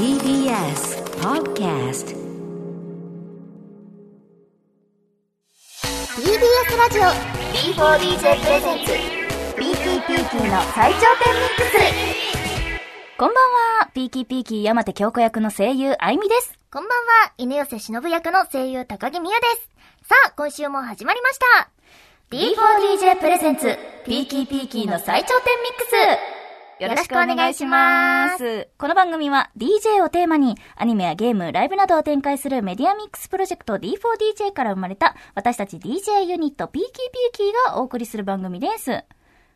TBS Podcast TBS ラジオ B4DJ プレゼンツ PTPT の最頂点ミックス。こんばんは、 Peaky P-key 山手響子役の声優、愛美です。こんばんは。犬寄忍役の声優高木美佑です。さあ今週も始まりました。D4DJ プレゼンツピーキーピーキーの最頂点ミックスよろしくお願いします。この番組は DJ をテーマにアニメやゲーム、ライブなどを展開するメディアミックスプロジェクト D4DJ から生まれた私たち DJ ユニット Peaky P-key がお送りする番組です。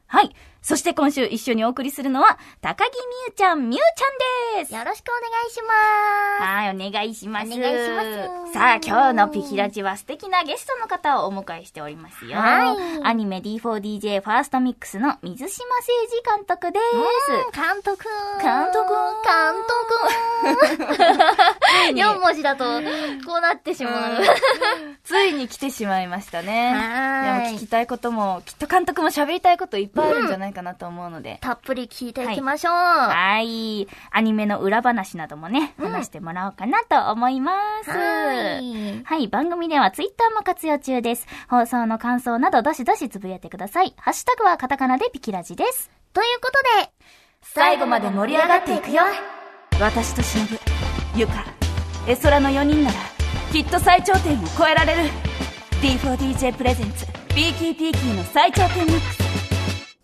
はい。そして今週一緒にお送りするのは高木美佑ちゃん、みゆちゃんです。よろしくお願いします。はい、お願いします。お願いします。さあ、今日のピキラジは素敵なゲストの方をお迎えしておりますよ。はい。アニメ D4DJ First Mix の水島精二監督です。監督。監督？監督。4文字だとこうなってしまう。ついに来てしまいましたね。はーい。でも聞きたいことも、きっと監督も喋りたいこといっぱいあるんじゃないかなと思うので。たっぷり聞いていきましょう、はい。アニメの裏話などもね、うん話してもらおうかなと思います。はいはい、番組ではツイッターも活用中です。放送の感想などどしどしつぶやいてください。ハッシュタグはカタカナでピキラジです。ということで最後まで盛り上がっていくよ。私と忍、由香、絵空の4人なら、きっと最頂点を超えられる。D4DJ プレゼンツ、ピーキーピーキーの最頂点ミックス。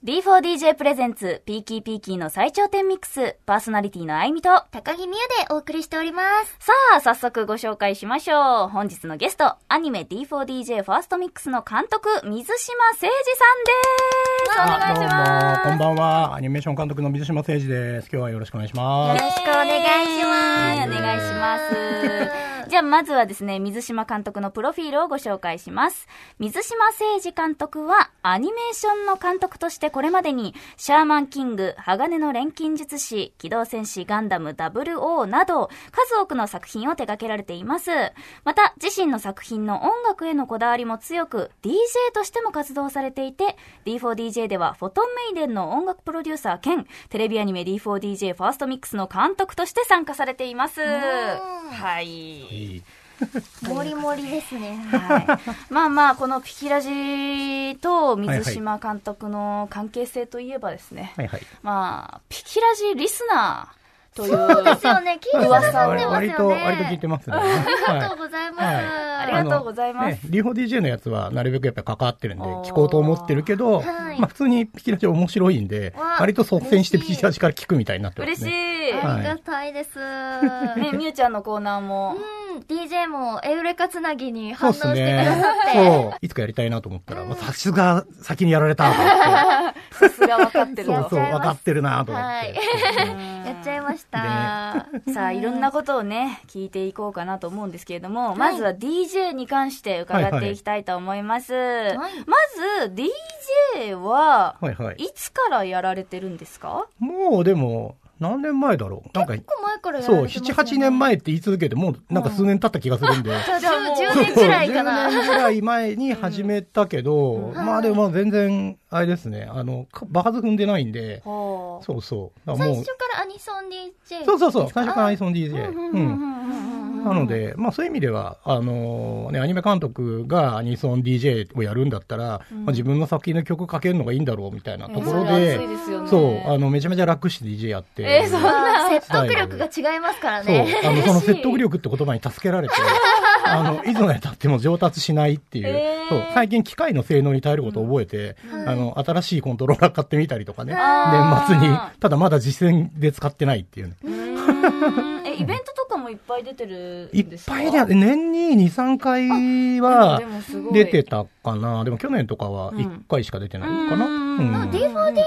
D4DJ プレゼンツ、ピーキーピーキーの最頂点ミックス、パーソナリティの愛美と、高木美佑でお送りしておりますさあ、早速ご紹介しましょう。本日のゲスト、アニメ D4DJ First Mix の監督、水島精二さんです。お願いします。どうも、こんばんは。アニメーション監督の水島誠二です。今日はよろしくお願いします。よろしくお願いしますお願いします。じゃあ、まずはですね、水島監督のプロフィールをご紹介します。水島誠二監督は、アニメーションの監督としてこれまでに、シャーマンキング、鋼の錬金術師、機動戦士ガンダム WO など、数多くの作品を手掛けられています。また、自身の作品の音楽へのこだわりも強く、DJ としても活動されていて、D4DJ では、フォトンメイデンの音楽プロデューサー兼、テレビアニメ D4DJ ファーストミックスの監督として参加されています。はい。もりもりですね。はい。まあまあ、このピキラジと水島監督の関係性といえばですね、はいはい。まあ、ピキラジリスナーという、そうですよね。聞いてますよね。割と、割と聞いてますね。ありがとうはございます、はい。ありがとうございます。ね、D4DJ のやつはなるべくやっぱ関わってるんで聞こうと思ってるけど、はい。まあ普通にピキラジ面白いんでわ、割と率先してピキラジから聞くみたいになってま嬉しすね。い。はい。ありがたいです、ね、みゆちゃんのコーナーも、うん、DJ もエウレカつなぎに反応してくださねって。。そう。いつかやりたいなと思ったら、まあさすが先にやられたと思って。さすが分かってるそうそう、分かってるなと思って。はいやっちゃいました。さあ、いろんなことをね、聞いていこうかなと思うんですけれども、まずは DJ に関して伺っていきたいと思います。いまず、DJ は。いつからやられてるんですか？もうでも、何年前だろう？なんか結、構前からやてますよね7、8年前って言い続けて、もうなんか数年経った気がするんで。じゃあじゃあもう10 10年ぐらいか10な。年ぐらい前に始めたけど、まあでも全然、あれですね、あの、か場数踏んでないんで。そうそう。最初からアニソン DJ。そうそうそう、最初からアイソン DJ。うんうんうん。うんうんなので、まあそういう意味では、あのね、アニメ監督がアニソン DJ をやるんだったら、まあ、自分の作品の曲かけるのがいいんだろうみたいなところで、そう、あの、めちゃめちゃ楽して DJ やって。えーそんな説得力が違いますからそうね。、あの、その説得力って言葉に助けられて、あの、いつまで経っても上達しないっていう、えー。そう、最近機械の性能に耐えることを覚えて、あの、新しいコントローラー買ってみたりとかね、年末に、ただまだ実践で使ってないっていうね。え、イベントとかもいっぱい出てるいっんですか？ぱいで、年に2、3回は出てたかな。でも去年とかは1回しか出てないのかな。うんうんあ D4DJ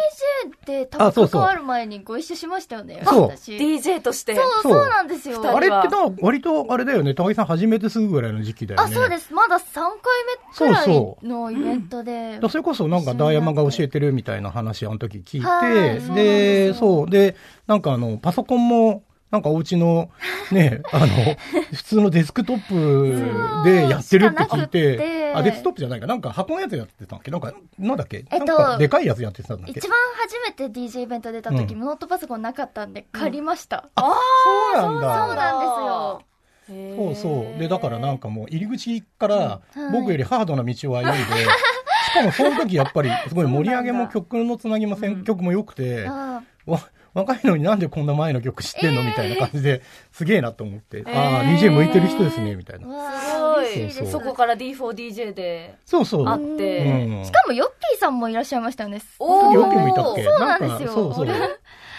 って多あそうそう分関わる前にご一緒しましたよね。そう私。DJ として。そう、そうそうなんですよ。あれってな、割とあれだよね、高木さん始めてすぐぐらいの時期だよあ、ね。そうです。まだ3回目くらいそうそのイベントで。それこそなんかダーヤマが教えてるみたいな話あの時聞いはいて、でそう、で、なんかあの、パソコンも、なんかお家の、ね、あの、普通のデスクトップでやってるって聞いて、て。あ、デスクトップじゃないか。なんか箱のやつやってたんけ？なんか、なんだっけ？えっとなんかでかいやつやってたんだっけ？一番初めて DJ イベント出た時、うん。ノートパソコンなかったんで借りました。そうなんそうだ。なんですよ。そうそう。で、だからなんかもう入り口からうん。僕よりハードな道を歩いで、しかもその時やっぱりすごい盛り上げも曲のつなぎも選曲も良くて、あわ若いのになんでこんな前の曲知ってんのみたいな感じで、すげえなと思って、ああ、えー DJ 向いてる人ですね、みたいな。すごい嬉しいです。そこから D4DJ でそうそう。あっうて、ん。しかもヨッピーさんもいらっしゃいましたよね。おーよくもいたっけ？そうなんですよかそうそう。い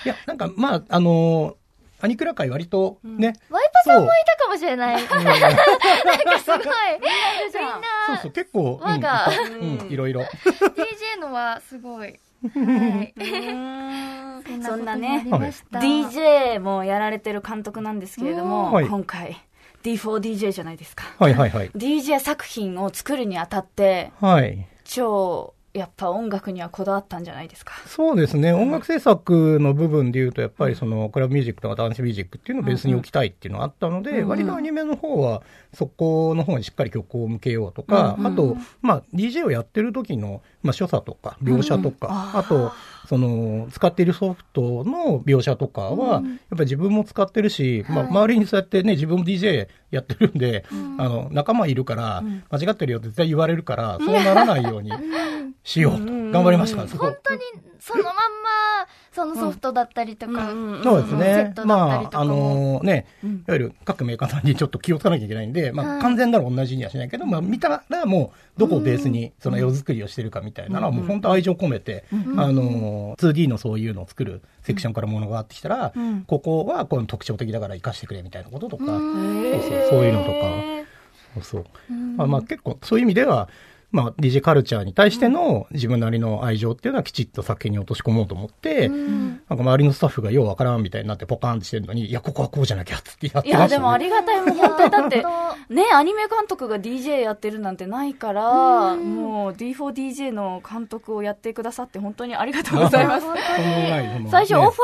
や、なんか、まあ、あのーアニクラ界割とね、ワイパさんもいたかもしれない。なんかうんすごい。みんな、そうそう、結構、うん、輪がいたうん、いろいろ。DJ のはすごい。はい。そんなね DJ もやられてる監督なんですけれども、はい今回 D4DJ じゃないですか。はいはいはい。DJ 作品を作るにあたって、はい。超、やっぱ音楽にはこだわったんじゃないですか。そうですね。音楽制作の部分で言うと、やっぱりその、クラブミュージックとかダンスミュージックっていうのをベースに置きたいっていうのがあったので、うん割とアニメの方は、そこの方にしっかり曲を向けようとか、うんあと、まあ、DJ をやってる時の、まあ、所作とか、描写とか、うんうん。あと、その、使っているソフトの描写とかは、やっぱり自分も使ってるし、まあ、はい周りにそうやってね、自分も DJ やってるんで、ん。あの、仲間いるからん、間違ってるよって絶対言われるから、そうならないようにしようと。うん。頑張りました。そこ。本当にそのまんま、そのソフトだったりとか、そうですセッね。トだったりとかまあ、あのね、うん。いわゆる各メーカーさんにちょっと気をつかなきゃいけないんで、まあ、はい。完全なら同じにはしないけど、まあ、見たらもう、どこをベースにその絵作りをしてるかみたいなのは、もう本当愛情込めて、あの、2D のそういうのを作るセクションからものがあってきたら、うん。ここはこの特徴的だから活かしてくれみたいなこととか、そうそうそういうのとか。そうそう。まあ、まあ結構そういう意味では、まあ DJ カルチャーに対しての自分なりの愛情っていうのはきちっと作品に落とし込もうと思って、なんか周りのスタッフがようわからんみたいになってポカーンってしてるのに、いや、ここはこうじゃなきゃっつってやっていや、ました、ね。でもありがたいもん、本当に。だって本、ね、アニメ監督が DJ やってるなんてないから、もう D4DJ の監督をやってくださって本当にありがとうございます。最初、ねオフ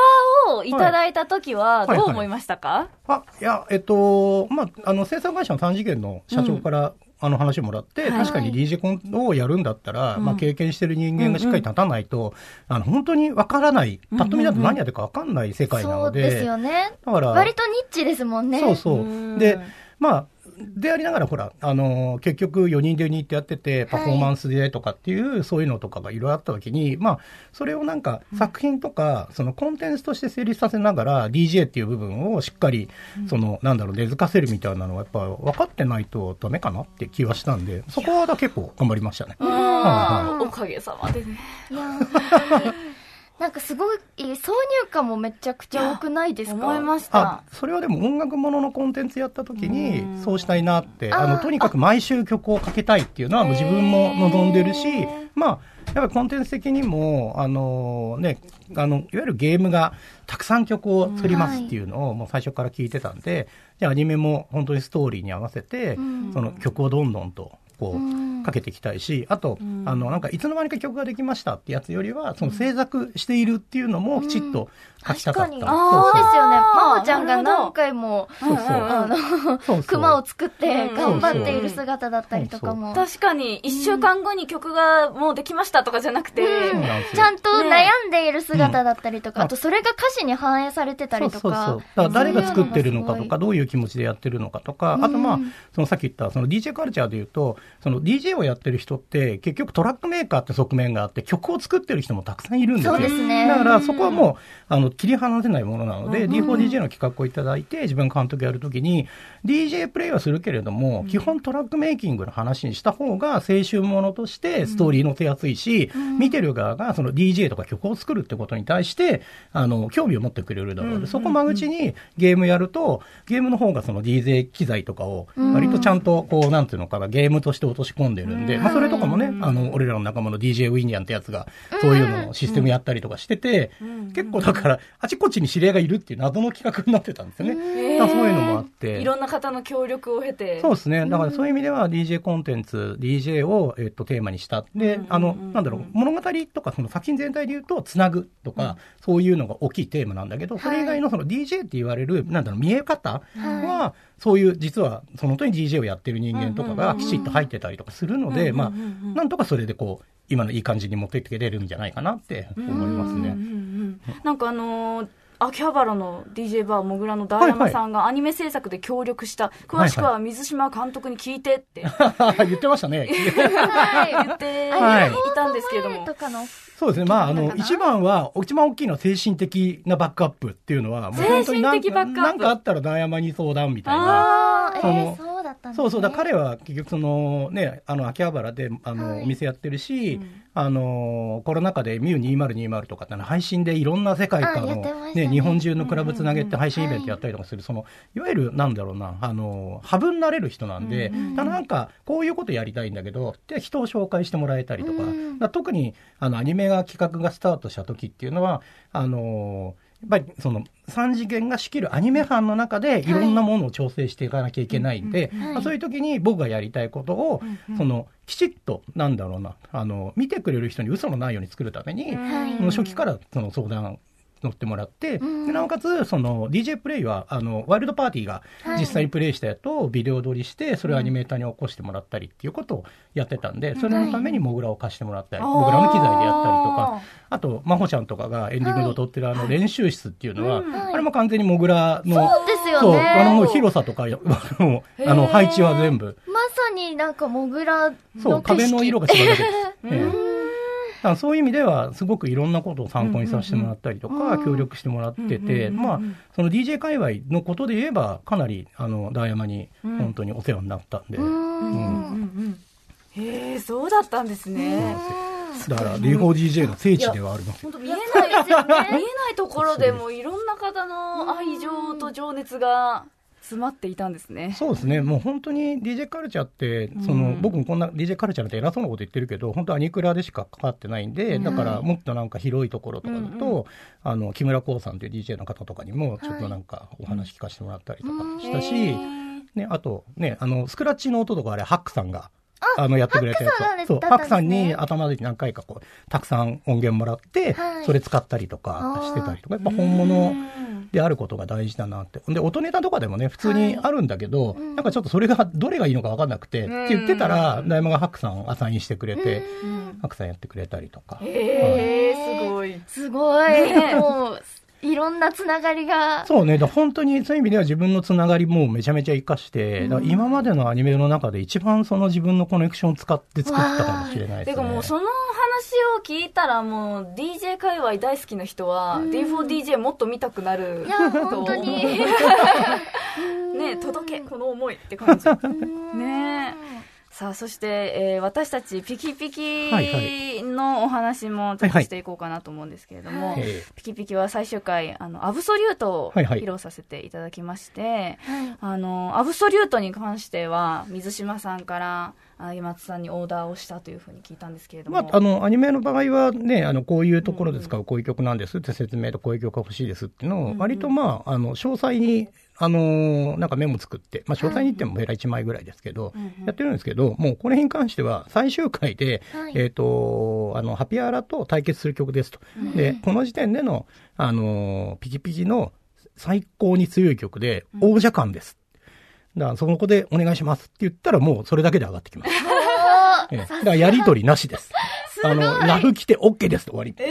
ァーをいただいた時は、はいどう思いましたか、あ、いや、えっと、まあ、あの、制作会社の3次元の社長から、あの話をもらって、はい。確かに DJ コンをやるんだったら、うん。まあ経験してる人間がしっかり立たないと、あの、本当にわからない、パッと見だと何やってるかわかんない世界なので、そうですよね。だから、割とニッチですもんね。そうそう。うん。で、まあ、でありながら、ほら、あのー結局4人でユニットやってて、パフォーマンスでとかっていう、そういうのとかがいろいろあった時に、まあ、それをなんか作品とか、そのコンテンツとして成立させながら、DJ っていう部分をしっかり、その、なんだろう、根付かせるみたいなのは、やっぱ分かってないとダメかなって気はしたんで、そこは結構頑張りましたね。うんはおかげさまでね。なんかすごい、挿入歌もめちゃくちゃ多くないですか？思いましあた。それはでも音楽もののコンテンツやった時うん。にそうしたいなってあのとにかく毎週曲をかけたいっていうのはもう自分も望んでるしまあやっぱりコンテンツ的にもあのねあのいわゆるゲームがたくさん曲を作りますっていうのをもう最初から聞いてたんでじゃあアニメも本当にストーリーに合わせてうん。その曲をどんどんとこうかけていきたいしあとうんあのなんかいつの間にか曲ができましたってやつよりはその制作しているっていうのもきちっと書きたかった。確かに。あそうーですよね。まほちゃんが何回も、あの、を作ってうん。頑張っている姿だったりとかも。確かに、一週間後に曲がもうできましたとかじゃなくて、ちゃんと悩んでいる姿だったりとか、うんあとそれが歌詞に反映されてたりとか。そうそうそう。だから誰が作ってるのかとか、どういう気持ちでやってるのかとか、あとまあうん、そのさっき言った、その DJ カルチャーで言うと、その DJ をやってる人って、結局トラックメーカーって側面があって、曲を作ってる人もたくさんいるんですよ。そうですね。だからそこはもう、あの、切り離せないものなので、うん。D4DJ の企画をいただいて、自分監督やるときに、DJ プレイはするけれども、基本トラックメイキングの話にした方が、青春ものとしてストーリー乗せやすいし、見てる側がその DJ とか曲を作るってことに対して、あの、興味を持ってくれるだろうで、そこ間口にゲームやると、ゲームの方がその DJ 機材とかを、割とちゃんと、こう、なんていうのかな、ゲームとして落とし込んでるんで、まあそれとかもね、あの、俺らの仲間の DJ ウィニアンってやつが、そういうのをシステムやったりとかしてて、結構だから、あちこちに知り合いがいるっていう謎の企画になってたんですよね。そういうのもあって。いろんな方の協力を経て。そうですね。だからそういう意味では DJ コンテンツ、DJ を、えっと、テーマにした。で、あの、なんだろう、物語とかその作品全体で言うと、つなぐとか、そういうのが大きいテーマなんだけど、それ以外のその DJ って言われる、なんだろう、見え方は、そういう、実は、その通り DJ をやってる人間とかがきちっと入ってたりとかするので、まあ、なんとかそれでこう、今のいい感じに持っていってくれるんじゃないかなって思いますね。なんかあのー秋葉原の DJ バーもぐらのダーヤマさんがアニメ制作で協力した、詳しくは水島監督に聞いてって 言ってましたね。はい。言っていはいたんですけれども。とかの。そうですね。まあ、あの、一番は、一番大きいのは精神的なバックアップっていうのは、もう本当になん精神的バックアップなんかあったらダイヤマに相談みたいな。ああ、えそのー、そうだったんですね。そうそう。だ彼は結局そのね、あの、秋葉原で、あの、はい。お店やってるし、あの、コロナ禍でミュー2020とかって配信でいろんな世界からあやの、ね。ね、日本中のクラブつなげて配信イベントやったりとかする、その、いわゆるなんだろうな、あの、ハブになれる人なんで、だからなんか、こういうことやりたいんだけど、で、人を紹介してもらえたりとか、うんだから特に、あの、アニメが企画がスタートした時っていうのは、あの、やっぱりその3次元が仕切るアニメ班の中でい。ろんなものを調整していかなきゃいけないんで、はいまあそういう時に僕がやりたいことを、そのきちっとなんだろうなあの見てくれる人に嘘のないように作るために、はいその初期からその相談乗ってもらって、うん。でなおかつその DJ プレイはあのワイルドパーティーがはい。実際にプレイしたやつをビデオ撮りしてそれをアニメーターに起こしてもらったりっていうことをやってたんでそれのためにモグラを貸してもらったり、モグラの機材でやったりとかあと真帆ちゃんとかがエンディングで撮ってるあの練習室っていうのは、あれも完全にモグラのそうですよあの広さとかあの配置は全部。まさになんかモグラのそう壁の色が違うだけです。ええ。うんだからそういう意味では、すごくいろんなことを参考にさせてもらったりとか、協力してもらってて、まあ、その DJ 界隈のことで言えば、かなり、あの、ダイヤマに本当にお世話になったんで、ううん。ん。へえ、そうだったんですね。だから、D4DJ の聖地ではありますよ。本当見えない、見えないところでもいろんな方の愛情と情熱が詰まっていたんですね。そうですね、もう本当に DJ カルチャーって、その僕もこんな DJ カルチャーなんて偉そうなこと言ってるけど、本当、アニクラでしかかかってないんで、だからもっとなんか広いところとかだと、あの木村光さんという DJ の方とかにも、ちょっとなんかお話聞かせてもらったりとかしたし、ね、あとね、あのスクラッチの音とかあれ、ハックさんが。あのやってくれたやつ。そう、ハックさんに頭で何回かこう、たくさん音源もらって、はい。それ使ったりとかしてたりとか、やっぱ本物であることが大事だなって。で、音ネタとかでもね、普通にあるんだけど、なんかちょっとそれがどれがいいのか分かんなくて、って言ってたら、大山がハックさんアサインしてくれて、ハックさんやってくれたりとか。へえ、すごい。すごい。ねもう、いろんなつながりが。そうね、本当にそういう意味では自分のつながりもめちゃめちゃ活かして、だから今までのアニメの中で一番その自分のコネクションを使って作ったかもしれないですね。てかもうその話を聞いたらもう DJ 界隈大好きな人は D4DJ もっと見たくなるいや、と本当に。ね届けこの思いって感じ。ねさあそして、えー私たちピキピはいキのお話もちょっとしていこうかなと思うんですけれども、えピキピキは最終回あのアブソリュートをはいはい。披露させていただきまして、あのアブソリュートに関しては水島さんからあ今津さんにオーダーをしたというふうに聞いたんですけれども、まあ、あの、アニメの場合はね、あの、こういうところで使うこういう曲なんですって説明とこういう曲が欲しいですっていうのを、割とまあ、あの、詳細に、あの、なんかメモ作って、まあ、詳細に言ってもヘラ1枚ぐらいですけど、やってるんですけど、もうこれに関しては最終回で、はいえっ、と、あの、ハピアラと対決する曲ですと。で、この時点での、あの、ピキピキの最高に強い曲で、王者感です。だから、そこでお願いしますって言ったら、もうそれだけで上がってきます。ええだからやりとりなしです。あの、ラフ来て OK ですと終わり。そう。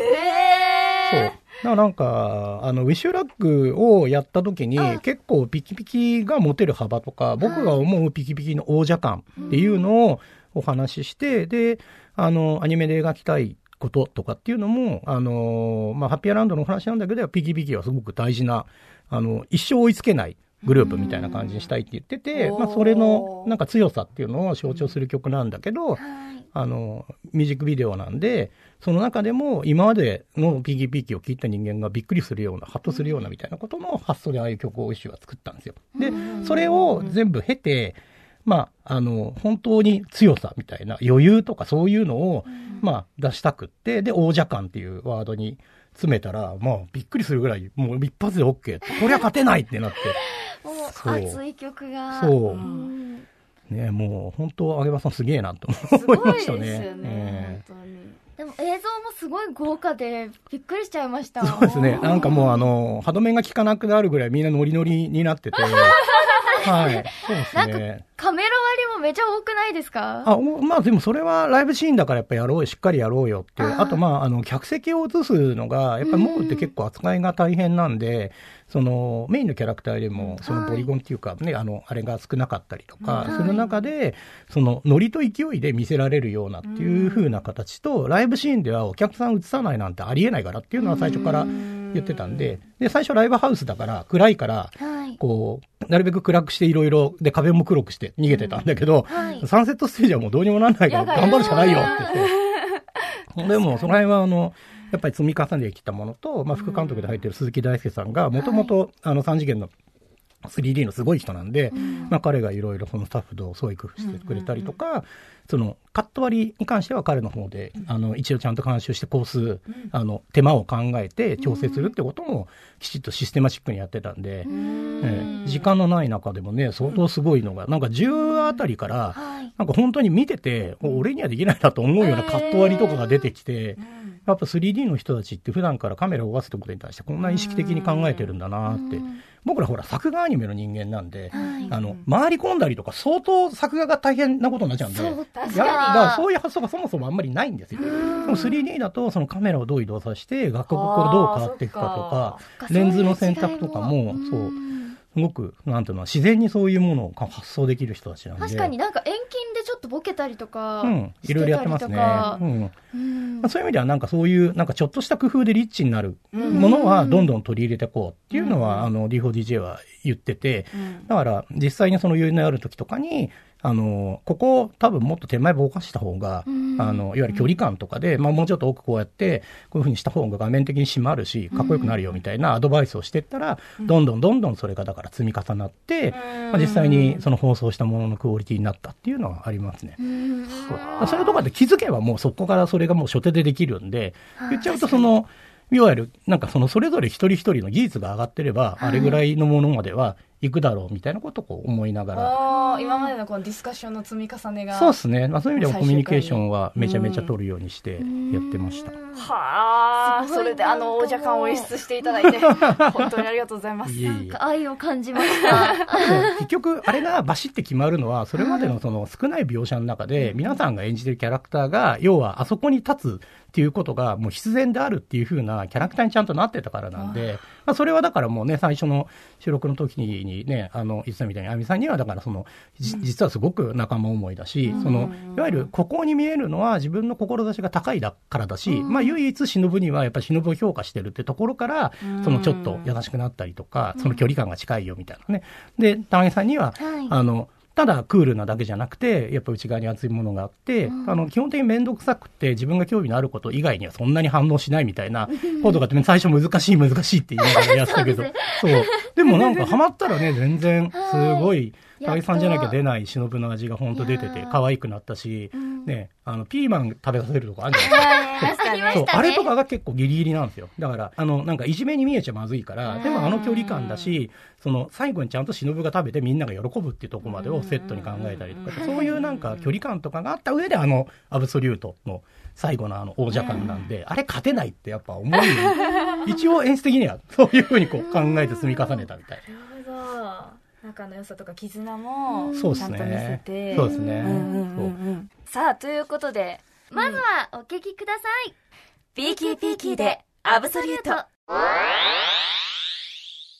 だなんか、あの、ウィッシュラックをやった時に、結構ピキピキが持てる幅とか、僕が思うピキピキの王者感っていうのをお話しして、で、あの、アニメで描きたいこととかっていうのも、あの、まあ、ハッピーランドのお話なんだけど、ピキピキはすごく大事な、あの、一生追いつけないグループみたいな感じにしたいって言ってて、うんまあ、それの、なんか強さっていうのを象徴する曲なんだけど、はい。あの、ミュージックビデオなんで、その中でも今までのピキピキを聞いた人間がびっくりするような、ハッとするようなみたいなことの発想でああいう曲を一種は作ったんですよ。で、それを全部経て、まあ、あの、本当に強さみたいな余裕とかそういうのを、まあ、出したくって、で、王者感っていうワードに詰めたら、まあ、びっくりするぐらい、もう一発で OK こりゃ勝てないってなって。もそうう熱い曲が。そううんね、もう本当、揚げ場さんすげえなとす思いごいですよましたね。ねえ。本当に。でも映像もすごい豪華で、びっくりしちゃいました。えそうですね。なんかもうあの、歯止めが効かなくなるぐらいみんなノリノリになってて。はい。そうですなんかね。カメラ割りもめちゃ多くないですか？あ、おまあでもそれはライブシーンだからやっぱやろうよ、しっかりやろうよっていう。あとまあ、あの、客席を映すのが、やっぱりモーって結構扱いが大変なんで、その、メインのキャラクターでも、そのポリゴンっていうかね、あの、あれが少なかったりとかはい。する中で、その、ノリと勢いで見せられるようなっていう風な形と、ライブシーンではお客さん映さないなんてありえないからっていうのは最初から言ってたんで、で、最初ライブハウスだから、暗いから、はい。こう、なるべく暗くしていろいろ、で、壁も黒くして逃げてたんだけど、はい。サンセットステージはもうどうにもなんないから頑張るしかないよって言って。でも、その辺はあの、やっぱり積み重ねてきたものと、まあ、副監督で入ってる鈴木大輔さんが、もともと、あの、3次元の 3D のすごい人なんで、まあ、彼がいろいろそのスタッフと創意工夫してくれたりとか、その、カット割りに関しては彼の方で、あの、一応ちゃんと監修してコース、あの、手間を考えて調整するってことも、きちっとシステマチックにやってたんで、ええ時間のない中でもね、相当すごいのが、なんか10あたりから、はい。なんか本当に見てて、お俺にはできないなと思うようなカット割りとかが出てきて、やっぱ 3D の人たちって普段からカメラを動かすってことに対してこんな意識的に考えてるんだなって。僕らほら作画アニメの人間なんで、はい。あの、回り込んだりとか相当作画が大変なことになっちゃうんで、そう確かに。いやだからそういう発想がそもそもあんまりないんですよ。でも 3D だとそのカメラをどう移動させて、画角がどう変わっていくかとかレンズの選択とかも、そうすごく、なんていうの、自然にそういうものを発想できる人たちなんで。確かになんか遠近でちょっとボケたりとか、うん、いろいろやってますね。うん。うんまあ、そういう意味ではなんかそういう、なんかちょっとした工夫でリッチになるものはどんどん取り入れていこうっていうのは、あの、D4DJ は言ってて、だから実際にその余裕のある時とかに、あの、ここ多分もっと手前ぼかした方が、うん。あの、いわゆる距離感とかで、まあもうちょっと奥こうやって、こういう風にした方が画面的に締まるし、かっこよくなるよみたいなアドバイスをしていったら、どんどんどんどんそれがだから積み重なって、まあ、実際にその放送したもののクオリティになったっていうのはありますね。うん。そう。それとかで気づけばもうそこからそれがもう初手でできるんで、言っちゃうとその、いわゆる、なんかそのそれぞれ一人一人の技術が上がってれば、あれぐらいのものまでは行くだろうみたいなことをこう思いながら。ああ、今までのこのディスカッションの積み重ねが。そうですね。まあそういう意味ではコミュニケーションはめちゃめちゃ取るようにしてやってました。はあ、それであの王者感を演出していただいて、本当にありがとうございます。いえいえ。愛を感じました。結局、あれがバシって決まるのは、それまでのその少ない描写の中で、皆さんが演じてるキャラクターが、要はあそこに立つっていうことが、もう必然であるっていう風なキャラクターにちゃんとなってたからなんで、まあ、それはだからもうね、最初の収録の時にね、あの、言ってたみたいに、あみさんには、だからその、じ実はすごく仲間思いだし、その、いわゆるここに見えるのは自分の志が高いだからだし、まあ唯一忍にはやっぱり忍を評価してるってところから、そのちょっと優しくなったりとか、その距離感が近いよみたいなね。で、玉井さんには、はい。あの、ただクールなだけじゃなくて、やっぱ内側に熱いものがあって、あの、基本的に面倒くさくて自分が興味のあること以外にはそんなに反応しないみたいなことがあって、最初難しい難しいって言いながらやってたけど、そう,、でもなんかハマったらね、全然すごい、高木さんじゃなきゃ出ない忍の味が本当出てて可愛くなったし、ね、あの、ピーマン食べさせるとかあるじゃないですか。そうあれと。かが結構ギリギリなんですよ。だから、あの、なんかいじめに見えちゃまずいから、でもあの距離感だし、その、最後にちゃんと忍が食べてみんなが喜ぶっていうところまでをセットに考えたりとか、そういうなんか距離感とかがあった上で、あの、アブソリュートの最後のあの王者感なんで、あれ勝てないってやっぱ思い、一応演出的にはそういうふうにこう考えて積み重ねたみたい。仲の良さとか絆も、ちゃんと見せねて。。そうですね。うんうんうんうんさあ、ということで、まずはお聞きください。 Peaky P-key で、 ABSOLUTE。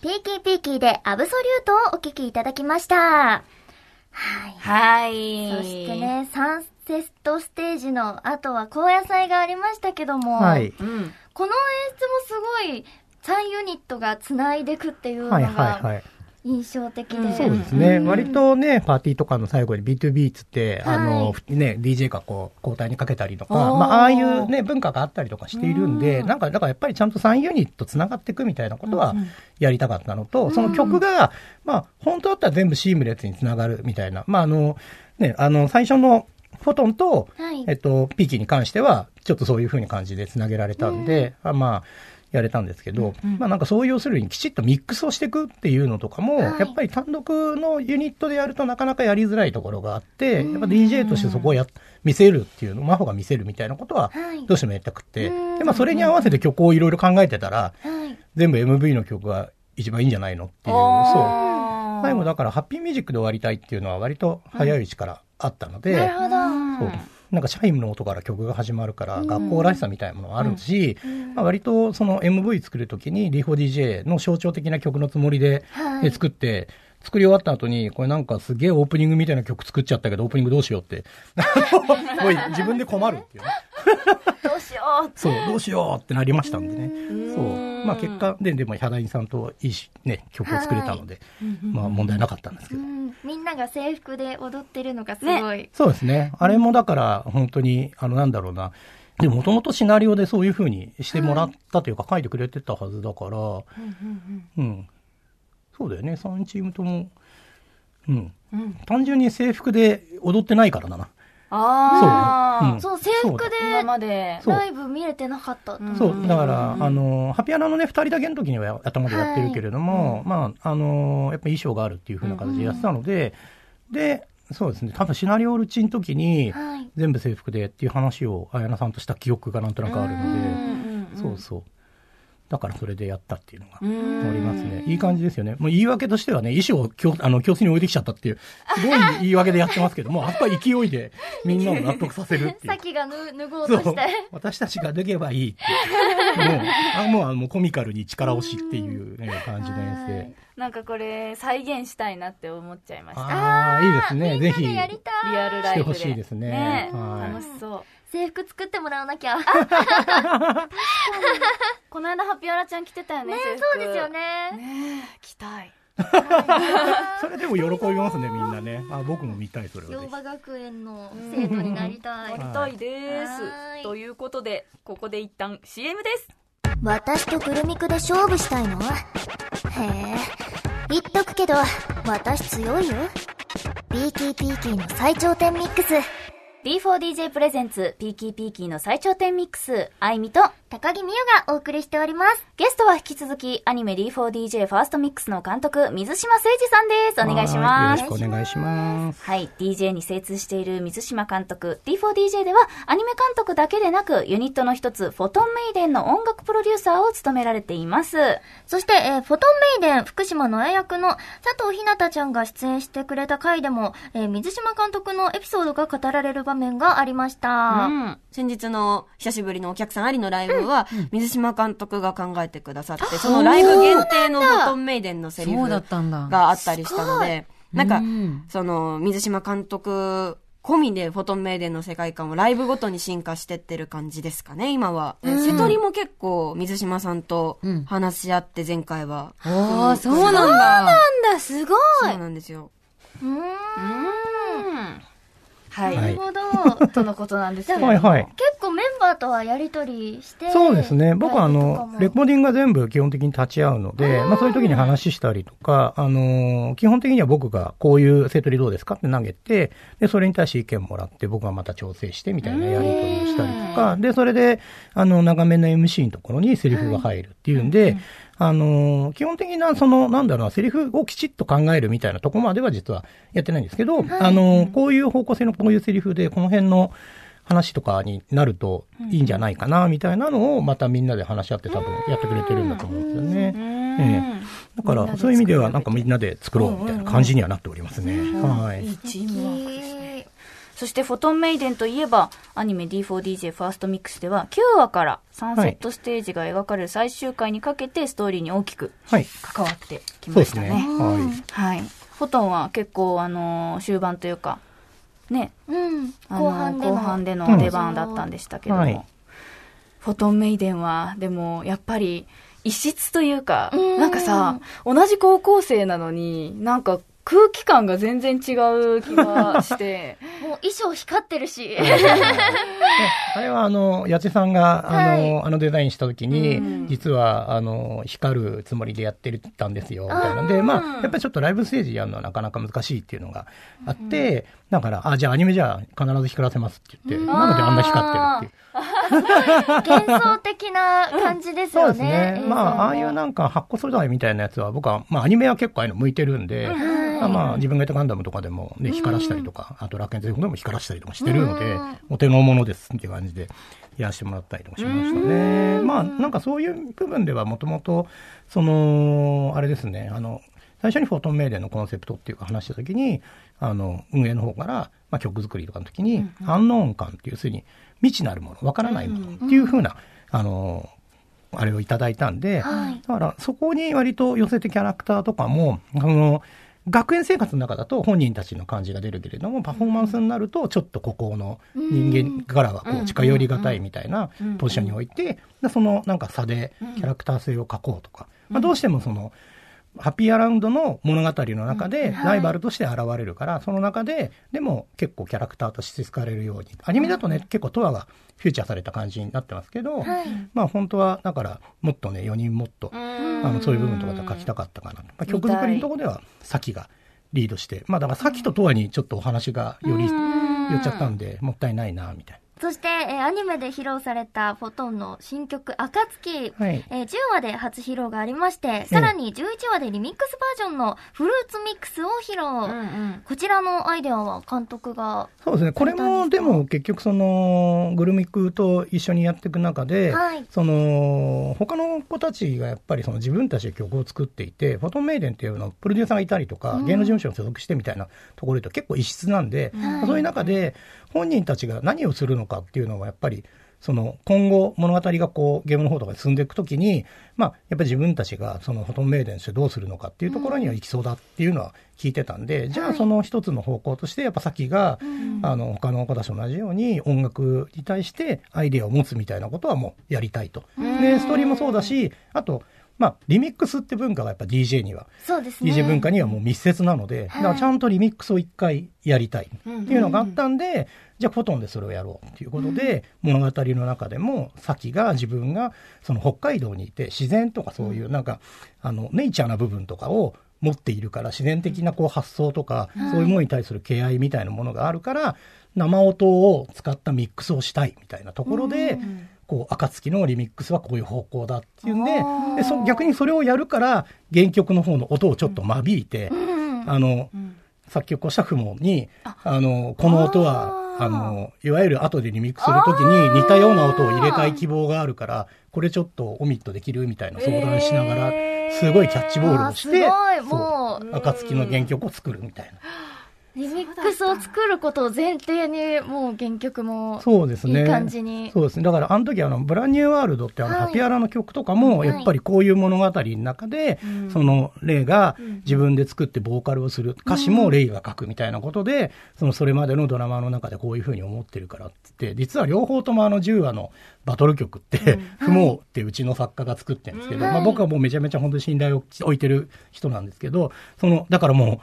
Peaky P-key で ABSOLUTE をお聞きいただきました。はい。はい。そして。ね、サンセットステージの後は高野菜がありましたけども、はい。うん。この演出もすごい3ユニットが繋いでくっていうのが、はいはいはい。印象的で。うん。そうですね。うん。割とね、パーティーとかの最後に B2B つって、はい。あの、ね、DJ がこう、交代にかけたりとか、まあ、ああいうね、文化があったりとかしているんで、うん。なんか、だからやっぱりちゃんと3ユニット繋がっていくみたいなことはうんうん。やりたかったのと、その曲が、まあ、本当だったら全部シームレスに繋がるみたいな、まあ、あの、ね、あの、最初のフォトンと、はい。えっと、ピーキーに関しては、ちょっとそういう風に感じで繋げられたんで、あまあ、やれたんですけど、うんまあなんかそういう要するにきちっとミックスをしていくっていうのとかも、はい。やっぱり単独のユニットでやるとなかなかやりづらいところがあって、やっぱ DJ としてそこをや、見せるっていうの、真帆が見せるみたいなことははい、どうしてもやりたくて、うん。で、まあそれに合わせて曲をいろいろ考えてたら、はい。全部 MV の曲が一番いいんじゃないのっていう、そう。最後だからハッピーミュージックで終わりたいっていうのは割と早いうちからあったので、なるほど。なんかチャイムの音から曲が始まるから、うん。学校らしさみたいなものがあるし、うん。まあ、割とその MV 作るときに D4DJ の象徴的な曲のつもりで、作って、作り終わった後に、これなんかすげえオープニングみたいな曲作っちゃったけど、オープニングどうしようって。もう自分で困るっていうね。どうしようそう、どうしようってなりましたんでね。んそう。まあ結果で、でもヒャダインさんといいし、ね、曲を作れたので、まあ問題なかったんですけど。うんみんなが制服で踊ってるのがすごい。そうですね。あれもだから、本当に、あの、なんだろうな。でも、もともとシナリオでそういう風にしてもらったというか、書いてくれてたはずだから、うん。そうだよね。3チームとも、うん。うん。単純に制服で踊ってないからだな。ああ、そうそう、制服で今までライブ見れてなかったそう、だから、うんあの、ハピアナのね、二人だけの時には頭でやってるけれども、まあ、あの、やっぱ衣装があるっていう風な形でやってたので、で、そうですね、多分シナリオルチの時に、はい。全部制服でっていう話を綾菜さんとした記憶がなんとなくあるので、うん。そうそう。だからそれでやったっていうのがあうんりますね。いい感じですよね。もう言い訳としてはね、衣装を教あの教室に置いてきちゃったっていう、すごい言い訳でやってますけども、あそこは勢いでみんなを納得させるっていうさっ。きが脱脱ごうとして。私たちが脱げばいいっていう。もう、あもうあのコミカルに力押しっていう、ね、感じの演はいなんかこれ再現したいなって思っちゃいました。ああ、いいですね。ぜひ。リアルライブで。してほしいですねはい楽しそう。制服作ってもらわなきゃ。ねこの間ハピアラちゃん着てたよね、制服そうですよ。ね。ねえ、着たい。それでも喜びますね、みんなね。あ僕も見たい、それはぜひ。陽葉学園の生徒になりたい。なりたいです。ということで、ここで一旦 CM です。私とグルミクで勝負したいの？へえ。言っとくけど、私強いよ。 Peaky P-key の最頂点ミックス。D4DJ プレゼンツ、ピーキーピーキーの最頂点ミックス、愛美と、高木美優がお送りしております。ゲストは引き続き、アニメ D4DJ ファーストミックスの監督、水島誠二さんです。お願いします。はいよろしくお願いします。はい。DJ に精通している水島監督。D4DJ では、アニメ監督だけでなく、ユニットの一つ、フォトンメイデンの音楽プロデューサーを務められています。そして、えーフォトンメイデン福島の綾役の佐藤ひなたちゃんが出演してくれた回でも、えー水島監督のエピソードが語られる場面がありました。うん。先日の久しぶりのお客さんありのライブは、水島監督が考えてくださって、そのライブ限定のフォトンメイデンのセリフ。があったりしたので、なんかう、んその、水島監督込みでフォトンメイデンの世界観をライブごとに進化してってる感じですかね、今は。瀬戸りも結構水島さんとうん話し合って前回は。ああ、そうなんだ。なんだ、すごい。そうなんですよ。うーん。はい。なるほど。とのことなんですけれどもはいはい。結構メンバーとはやりとりして。そうですね。僕はあのも、レコーディングが全部基本的に立ち会うので、まあそういう時に話したりとか、あの、基本的には僕がこういうセトリどうですかって投げて、で、それに対して意見もらって、僕がまた調整してみたいなやりとりをしたりとか、で、それで、あの、長めの MC のところにセリフが入るっていうんで、あの、基本的な、その、なんだろうな、セリフをきちっと考えるみたいなところまでは実はやってないんですけど、あの、こういう方向性のこういうセリフで、この辺の話とかになるといいんじゃないかな、みたいなのをまたみんなで話し合って多分やってくれてるんだと思うんですよね。ええだから、そういう意味ではなんかみんなで作ろうみたいな感じにはなっておりますね。はい。いいチームワークですね。そして、フォトンメイデンといえば、アニメ D4DJ ファーストミックスでは、9話からサンセットステージが描かれる最終回にかけて、ストーリーに大きくはい。関わってき。ましたね。ははい。フォトンは結構、あのー終盤というか、ね、うん。後半での。後半での出番だったんでしたけども、はいフォトンメイデンは、でも、やっぱり、異質というか、うんなんかさ、同じ高校生なのに、なんか空気感が全然違う気がして、もう衣装光ってるし。あれは、あの、八千さんが、あの、はあのデザインした時に、うん実は、あの、光るつもりでやってたんですよ、みたいな。で、まあ、やっぱりちょっとライブステージやるのはなかなか難しいっていうのがあって、だから、あ、じゃあアニメじゃあ必ず光らせますって言って、なのであんな光ってるっていう。幻想的な感じですそうよですね。ね。まあ、ああいうな。なんか、発光素材みたいなやつは、僕は、まあ、アニメは結構ああいうの向いてるんで、はいまあ、自分がやったガンダムとかでも、ね、光らしたりとか、あと、楽園ゼフでも光らしたりとかしてるのでうん、お手の物ですっていう感じで、やらせてもらったりとかしましたね。まあ、なんかそういう部分では、もともと、その、あれですね、あの、最初にフォトンメイデンのコンセプトっていうか話したときに、あの、運営の方から、まあ、曲作りとかの時に、アンノーン感っていう、要するに未知なるもの、わからないものっていうふうな、あの、あれをいただいたんで、はい。だからそこに割と寄せてキャラクターとかも、あの、学園生活の中だと本人たちの感じが出るけれども、パフォーマンスになるとちょっと孤高の人間からはこう近寄りがたいみたいなポジションに置いて、でそのなんか差でキャラクター性を描こうとか、まあ、どうしてもその、ハッピーアラウンドの物語の中でライバルとして現れるから、その中で、でも結構キャラクターとして使われるように。アニメだとね、結構トアがフューチャーされた感じになってますけど、はいまあ本当は、だから、もっとね、4人もっと、あの、そういう部分とかで書きたかったかなと。まあ、曲作りのところでは、サキがリードして、まあだからサキとトアにちょっとお話がより言っちゃったんで、もったいないな、みたいな。そして、えーアニメで披露されたフォトンの新曲、暁、はい。えー10話で初披露がありまして、さらに11話でリミックスバージョンのフルーツミックスを披露。こちらのアイデアは監督が、そうですね。これも、でも結局その、グルミクと一緒にやっていく中で、はい。その、他の子たちがやっぱりその自分たちで曲を作っていて、フォトンメイデンっていうのをプロデューサーがいたりとか、芸能事務所に所属してみたいなところで結構異質なんで、そういう中で本人たちが何をするのかっていうのはやっぱり、その今後物語がこうゲームの方とかに進んでいくときに、まあやっぱり自分たちがそのフォトンメイデンとしてどうするのかっていうところには行きそうだっていうのは聞いてたんで、じゃあその一つの方向としてやっぱさっきが、あの他の子たちと同じように音楽に対してアイデアを持つみたいなことはもうやりたいと。で、ストーリーもそうだし、あと、まあ、リミックスって文化がやっぱ DJ にはそうですね。DJ 文化にはもう密接なので、だからちゃんとリミックスを一回やりたいっていうのがあったんで、じゃあフォトンでそれをやろうっていうことで、物語の中でも、さきが自分がその北海道にいて自然とかそういうなんか、あの、ネイチャーな部分とかを持っているから、自然的なこう発想とか、そういうものに対する敬愛みたいなものがあるから、生音を使ったミックスをしたいみたいなところで、こう、暁のリミックスはこういう方向だっていうんで、でそ逆にそれをやるから、原曲の方の音をちょっと間引いて、あの、作曲をしたフモに、あの、この音は、あの、いわゆる後でリミックスするときに似たような音を入れたい希望があるから、これちょっとオミットできるみたいな相談しながら、すごいキャッチボールをして、そう暁の原曲を作るみたいな。リミックスを作ることを前提に、もう原曲も、そうですね。いい感じに。そうですね。だから、あの時、あの、ブランニューワールドって、あの、はい。ハピアラの曲とかも、はい。やっぱりこういう物語の中で、その、レイが自分で作ってボーカルをする、歌詞もレイが書くみたいなことで、その、それまでのドラマの中でこういうふうに思ってるからって言って、実は両方ともあの10話のバトル曲って、不毛ってうちの作家が作ってるんですけど、まあ僕はもうめちゃめちゃ本当に信頼を置いてる人なんですけど、その、だからもう、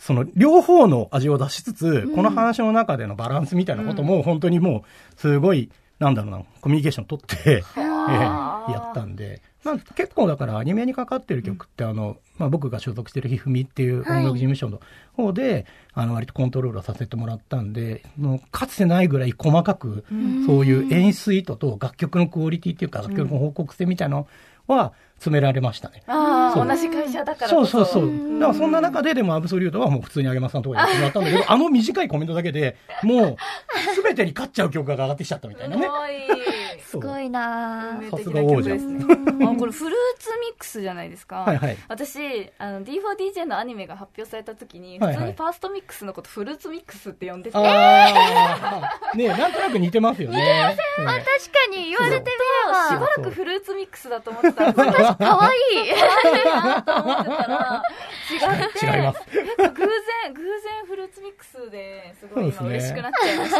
その両方の味を出しつつ、この話の中でのバランスみたいなことも本当にもうすごい、なんだろうな、コミュニケーション取って、ええ やったんで、まあ、結構だからアニメにかかってる曲ってあの、まあ、僕が所属してるひふみっていう音楽事務所の方で、あの割とコントロールをさせてもらったんで、もうかつてないぐらい細かく、そういう演出意図と楽曲のクオリティっていうか、楽曲の報告性みたいなのは詰められましたね。ああ、同じ会社だからそうこそ。そうそう。だからそんな中ででもアブソリュートはもう普通にあげまさんのところにやってもらったんだけど、あの短いコメントだけでもう全てに勝っちゃう曲が上がってきちゃったみたいなね。すごいなぁ運命さすが王者ですね。あ、これフルーツミックスじゃないですか。はいはい私、あの、D4DJ のアニメが発表された時に、普通にファーストミックスのことフルーツミックスって呼んでて、ああ、ねなんとなく似てますよね。うん確かに言われてみれば、しばらくフルーツミックスだと思ってたんですよ。かわいい。と思ってたら、違って、違います。偶然、偶然フルーツミックスですごい今嬉しくなっちゃいました。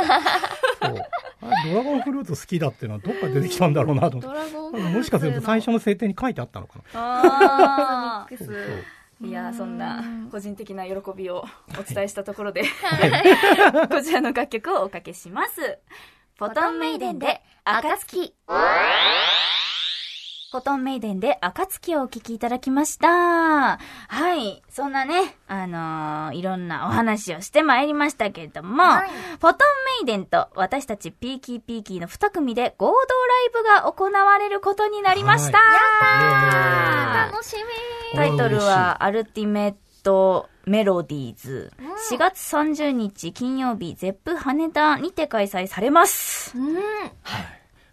そう。あドラゴンフルーツ好きだっていうのはどっから出てきたんだろうなと思ドっラゴン。もしかすると最初の設定に書いてあったのかな。あミックスそうそういやーそんな個人的な喜びをお伝えしたところで、こちらの楽曲をおかけします。フォトンメイデンで、暁。フォトンメイデンで、暁をお聴きいただきました。はい。そんなね、あのーいろんなお話をしてまいりましたけれども、はいフォトンメイデンと私たちピーキーピーキーの2組で合同ライブが行われることになりました。はい楽しみタイトルは、アルティメットメロディーズ。4月30日金曜日、 Zepp 羽田にて開催されます。うん。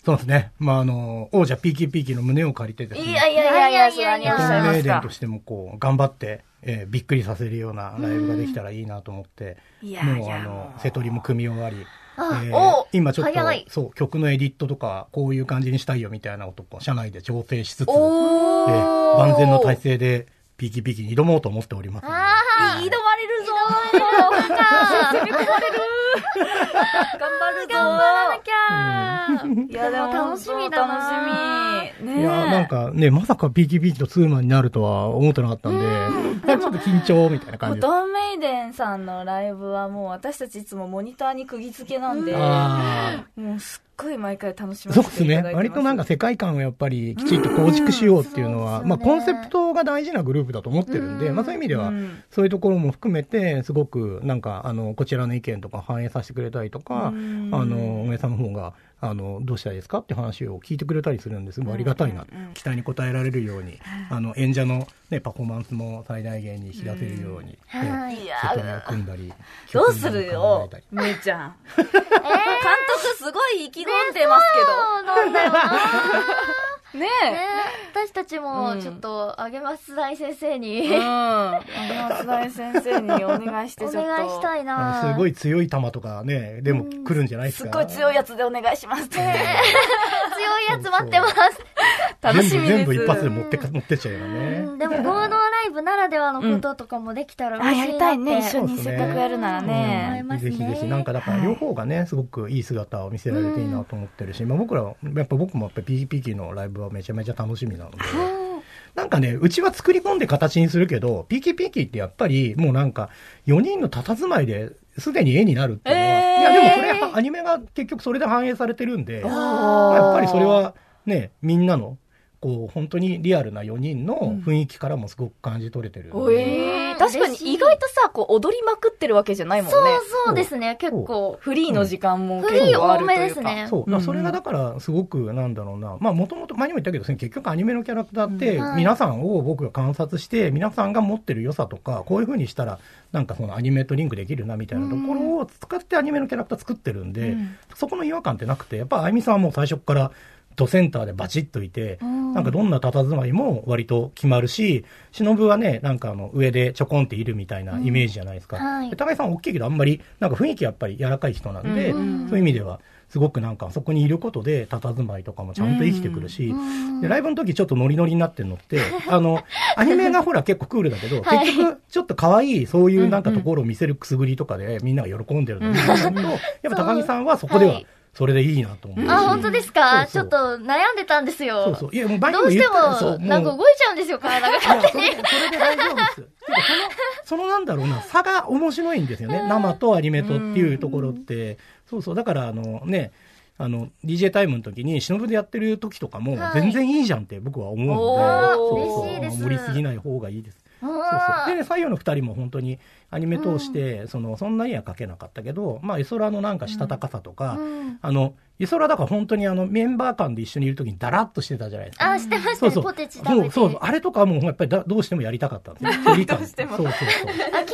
そうですね。まあ、あの、王者 Peaky P-key の胸を借りてですね。いやいやいやいや、それ何をおっしゃいますかメイデンと。してもこう、頑張って、えーびっくりさせるようなライブができたらいいなと思って、いやいやもうあの、瀬戸りも組み終わり、あえーお今ちょっと、そう、曲のエディットとか、こういう感じにしたいよみたいなことを社内で調整しつつ、えおーー万全の体制で、Peaky P-key に挑もうと思っておりますので。あ挑まれるぞーか頑張るぞ。頑張らなきゃ。いやでも楽しみだな楽しみ。ねえ。いや、なんかね、まさか Peaky P-key とツーマンになるとは思ってなかったんで、ちょっと緊張みたいなフ感じ。です。ォトンメイデンさんのライブはもう私たちいつもモニターに釘付けなんで、あもうすっごい毎回楽しあ、まそうですね。割となんか世界観をやっぱりきちっと構築しようっていうのは、うんまあコンセプトが大事なグループだと思ってるんで、うん。まあそういう意味ではうん、そういうところも含めて、すごくなんか、あの、こちらの意見とか反映させてくれたりとか、あうん。の、運営さんの方が、あの、どうしたらいいですかって話を聞いてくれたりするんです。ごいありがたいなうんうん。うん。期待に応えられるように、あの、演者のね、パフォーマンスも最大限に引き出せるように、うん。はい。ねいやセトリを組んだり、どうするよめいちゃん。監督すごい意気込んでますそうなんだよなけど。ねね私たちうんもちょっと、あげます大先生に、え。うん。あの松大先生にお願いしておちょっと。願いしたいあなのすごい強い球とかね、でも来るんじゃないですか？すっごい強いやつでお願いしますって。強いやつ待ってます。楽しみです。全部全部一発で持ってか持ってっちゃうようね。んでも合同ライブならではのこととかもできたらあ、嬉しいなって。やりたいね。一緒にせっかくやるなら思いね。ますねぜひぜひ、なんかだから両方がね、すごくいい姿を見せられていいなと思ってるし、まあ僕らは、やっぱ僕もやっぱ PPK のライブはめちゃめちゃ楽しみなので、なんかね、うちは作り込んで形にするけど、PKPK ってやっぱりもうなんか4人の佇まいですでに絵になるっていうのは、えー。いやでもそれはアニメが結局それで反映されてるんで、まあやっぱりそれはね、みんなの、こう、本当にリアルな4人の雰囲気からもすごく感じ取れてるんで。おえー、確かに意外とさ、こう踊りまくってるわけじゃないもんね。そうそうですね、結構。フリーの時間もフリー結構あるというか。多めですねそう。うんうんそれがだから、すごく、なんだろうな。まあ、もともと、前にも言ったけど、結局アニメのキャラクターってうん、皆さんを僕が観察して、皆さんが持ってる良さとか、こういう風にしたら、なんかそのアニメとリンクできるな、みたいなところを使ってアニメのキャラクター作ってるんで、うんそこの違和感ってなくて、やっぱあゆみさんはもう最初から、ドセンターでバチッといて、なんかどんな佇まいも割と決まるし、忍はね、なんかあの上でちょこんっているみたいなイメージじゃないですか。うんはい。で高井さんは大きいけどあんまり、なんか雰囲気やっぱり柔らかい人なんで、うんそういう意味では、すごくなんかそこにいることで佇まいとかもちゃんと生きてくるし、でライブの時ちょっとノリノリになってるのって、あの、アニメがほら結構クールだけど、はい。結局ちょっと可愛いそういうなんかところを見せるくすぐりとかでみんなが喜んでるのを見ると、やっぱ高木さんはそこでははいそれでいいなと思うし。あ、本当ですか？ちょっと悩んでたんですよ。そうそう。いや、もうどうしてもなんか動いちゃうんですよ、体が勝手に。それそれで大丈夫です。その、そのなんだろうな、差が面白いんですよね。生とアニメとっていうところって。そうそう。だから、あのね、あの、DJ タイムの時に、忍でやってる時とかも、はい全然いいじゃんって僕は思うので、そうそう嬉しいです盛りすぎない方がいいです。そうそうそう。でね、左右の二人も本当にアニメ通して、その、そんなには書けなかったけど、まあ、エソラのなんかしたたかさとか、うんあの、エソラだから本当にあの、メンバー間で一緒にいる時にダラッとしてたじゃないですか。あ、してましたね、そうそう。ポテチ食べて。そうそうそう。あれとかもやっぱりだどうしてもやりたかったんですよ。距離感。どうしてもそうそうそう。あ、筋肉自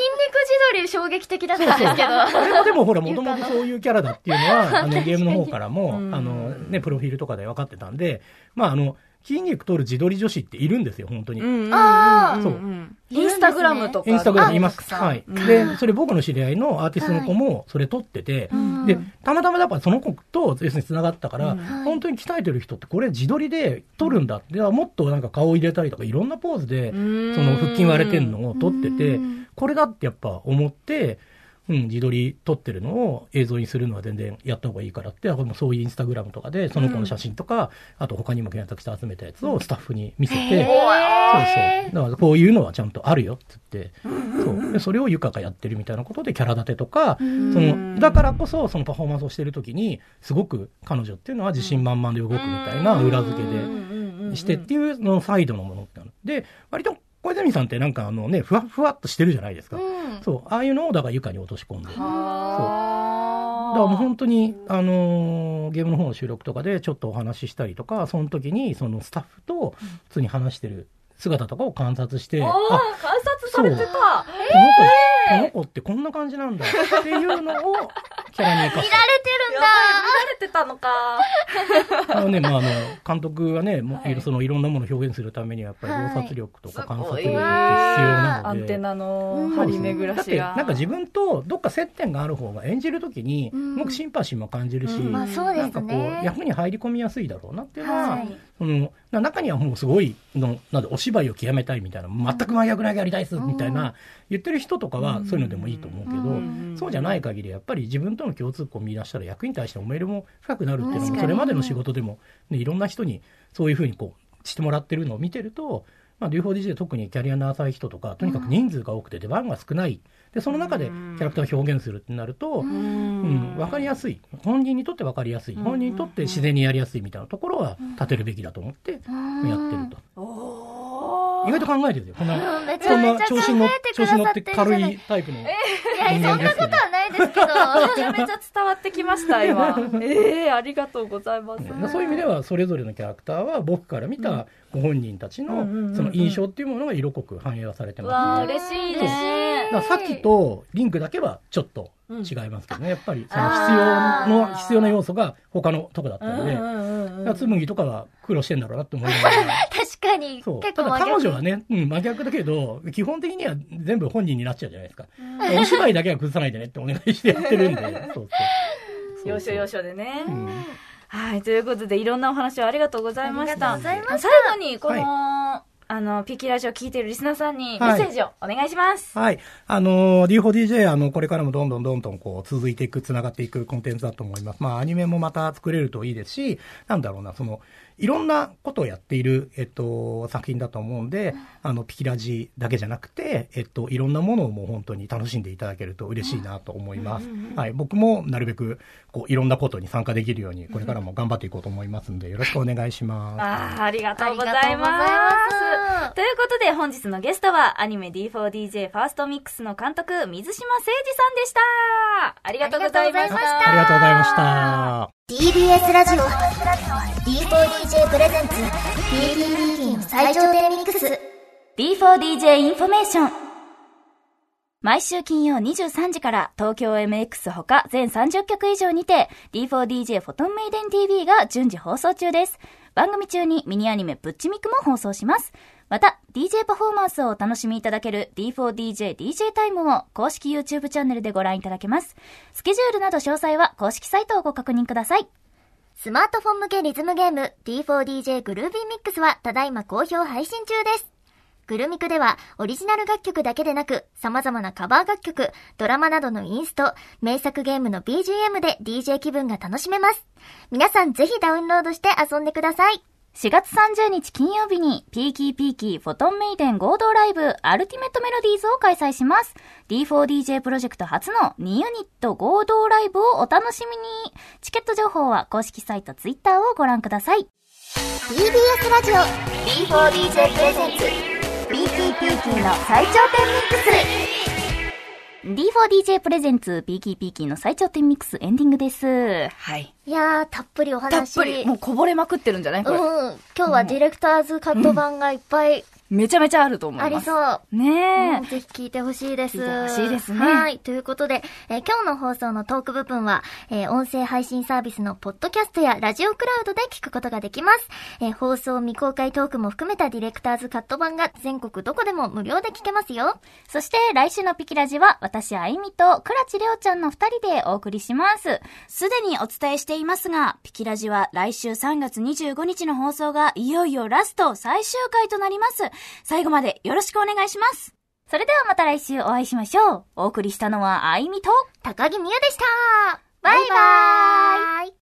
撮り衝撃的だったんそうそう。ですけど。あれもでもほら、もともとそういうキャラだっていうのは、あの、ゲームの方からも、うんあの、ね、プロフィールとかで分かってたんで、まあ、あの、筋肉取る自撮り女子っているんですよ、本当に。うんうんうんあー。う。インスタグラムとか。インスタグラムいます。はい。うん。で、それ僕の知り合いのアーティストの子も、それ撮ってて、ん。で、たまたまだからその子と、要するに繋がったから、うん。本当に鍛えてる人ってこれ自撮りで撮るんだ。って、もっとなんか顔を入れたりとか、いろんなポーズで、うん。その腹筋割れてんのを撮っててうん、これだってやっぱ思って、うん、自撮り撮ってるのを映像にするのは全然やった方がいいからって、もうそういうインスタグラムとかで、その子の写真とか、あと他にも検索して集めたやつをスタッフに見せて、そうそう。だからこういうのはちゃんとあるよって言って、そう。で、それをゆかがやってるみたいなことでキャラ立てとか、その、だからこそそのパフォーマンスをしてる時に、すごく彼女っていうのは自信満々で動くみたいな裏付けでしてっていうのサイドのものってなる。で、割と小泉さんってなんかあのね、ふわふわっとしてるじゃないですか。そう。ああいうのをだから床に落とし込んで。そう。だからもう本当に、あのーゲームの方の収録とかでちょっとお話ししたりとか、その時にそのスタッフと普通に話してる姿とかを観察して、あ、観察されてた。この子、この子ってこんな感じなんだっていうのをキャラに生かす。やばい、見られてたのか。あのね、まあ、あの、監督はね、もはいそのいろんなものを表現するためには、やっぱりはい洞察力とかす観察力って必要なので。アンテナのうん張り巡らだって、しが。なんか自分とどっか接点がある方が演じるときに、うんすごくシンパシーも感じるし、なんかこねう、。役に入り込みやすいだろうなっていうのは、はいそのな中にはもうすごいの、なんでお芝居を極めたいみたいな、全く真逆なやりたいっすみたいな、言ってる人とかはそういうのでもいいと思うけど、うんそうじゃない限り、やっぱり自分との共通項を見出したら役に対して思い入れも深くなるっていうのも、それまでの仕事でも、ね、いろんな人にそういうふうにこう、してもらってるのを見てると、まあ、D4DJ で特にキャリアの浅い人とか、とにかく人数が多くて出番が少ない。で、その中でキャラクターを表現するってなると、うん、わかりやすい。本人にとってわかりやすい。本人にとって自然にやりやすいみたいなところは立てるべきだと思ってやってると。意外と考えてるよ。こんな、そんな調子に乗っえて軽いタイプの人いや、そんなこと。はないですけど。めちゃめちゃ伝わってきました、今。ええありがとうございます。うんそういう意味ではそれぞれのキャラクターは僕から見たご本人たちのその印象っていうものが色濃く反映はされてますね。嬉しいね。さっきとリンクだけはちょっと違いますけどね。やっぱりその必要の、必要な要素が他のとこだったので、だからつむぎとかは苦労してんだろうなって思いながら。確かに。そう。結ただ構真逆彼女はね、うん、真逆だけど、基本的には全部本人になっちゃうじゃないですか。お芝居だけは崩さないでねってお願いしてやってるんで。そうそう。要所要所。所でね。うんはい、ということで、いろんなお話をありがとうございました。ありがとうございました最後に、この、あの、ピキラジオ聞いているリスナーさんにメはいッセージをお願いします。はい。あの、D4DJ、あの、これからもどんどんどんどんこう、続いていく、繋がっていくコンテンツだと思います。まあ、アニメもまた作れるといいですし、なんだろうな、その、いろんなことをやっている、えっと、作品だと思うんで、あの、ピキラジだけじゃなくて、えっと、いろんなものをもう本当に楽しんでいただけると嬉しいなと思います。はい。僕もなるべく、こう、いろんなことに参加できるように、これからも頑張っていこうと思いますんで、よろしくお願いします。ああ、ありがとうござい。ますということで、本日のゲストは、アニメ D4DJ ファーストミックスの監督、水島誠二さんでした。ありがとうございました。ありがとうございましたありがとうございました。TBS ラジオ D4DJ プレゼンツ PDD の最頂点ミックス D4DJ インフォメーション。毎週金曜23時から東京 MX ほか全30曲以上にて D4DJ フォトンメイデン TV が順次放送中です。番組中にミニアニメぶっちみくも放送します。また、DJ パフォーマンスをお楽しみいただける D4DJ DJ タイムを公式 YouTube チャンネルでご覧いただけます。スケジュールなど詳細は公式サイトをご確認ください。スマートフォン向けリズムゲーム D4DJ グルービーミックスはただいま好評配信中です。グルミクではオリジナル楽曲だけでなく様々なカバー楽曲、ドラマなどのインスト、名作ゲームの BGM で DJ 気分が楽しめます。皆さんぜひダウンロードして遊んでください。4月30日金曜日に、ピーキーピーキーフォトンメイデン合同ライブアルティメットメロディーズを開催します。D4DJ プロジェクト初の2ユニット合同ライブをお楽しみに。チケット情報は公式サイト Twitter をご覧ください。TBS ラジオ D4DJ プレゼンツ PKPK の最頂点ミックス D4DJ プレゼンツ PKPK の最頂点ミックスエンディングです。はい。いやー、たっぷりおたっ話。ぷり、もうこぼれまくってるんじゃない？こうん。れ。今日はディレクターズカット版がいっぱいめちゃめちゃあると思います。ありそう。ねえ。うんぜひ聞いてほしいです。聞いてほしいですねはい。ということで、えー今日の放送のトーク部分は、えー音声配信サービスのポッドキャストやラジオクラウドで聞くことができます。えー放送未公開トークも含めたディレクターズカット版が全国どこでも無料で聞けますよ。そして来週のピキラジは私あいみと倉地レオちゃんの二人でお送りします。すでにお伝えしていますが、ピキラジは来週3月25日の放送がいよいよラスト最終回となります。最後までよろしくお願いします。それではまた来週お会いしましょう。お送りしたのはあいみと、高木美優でしたバイバーイ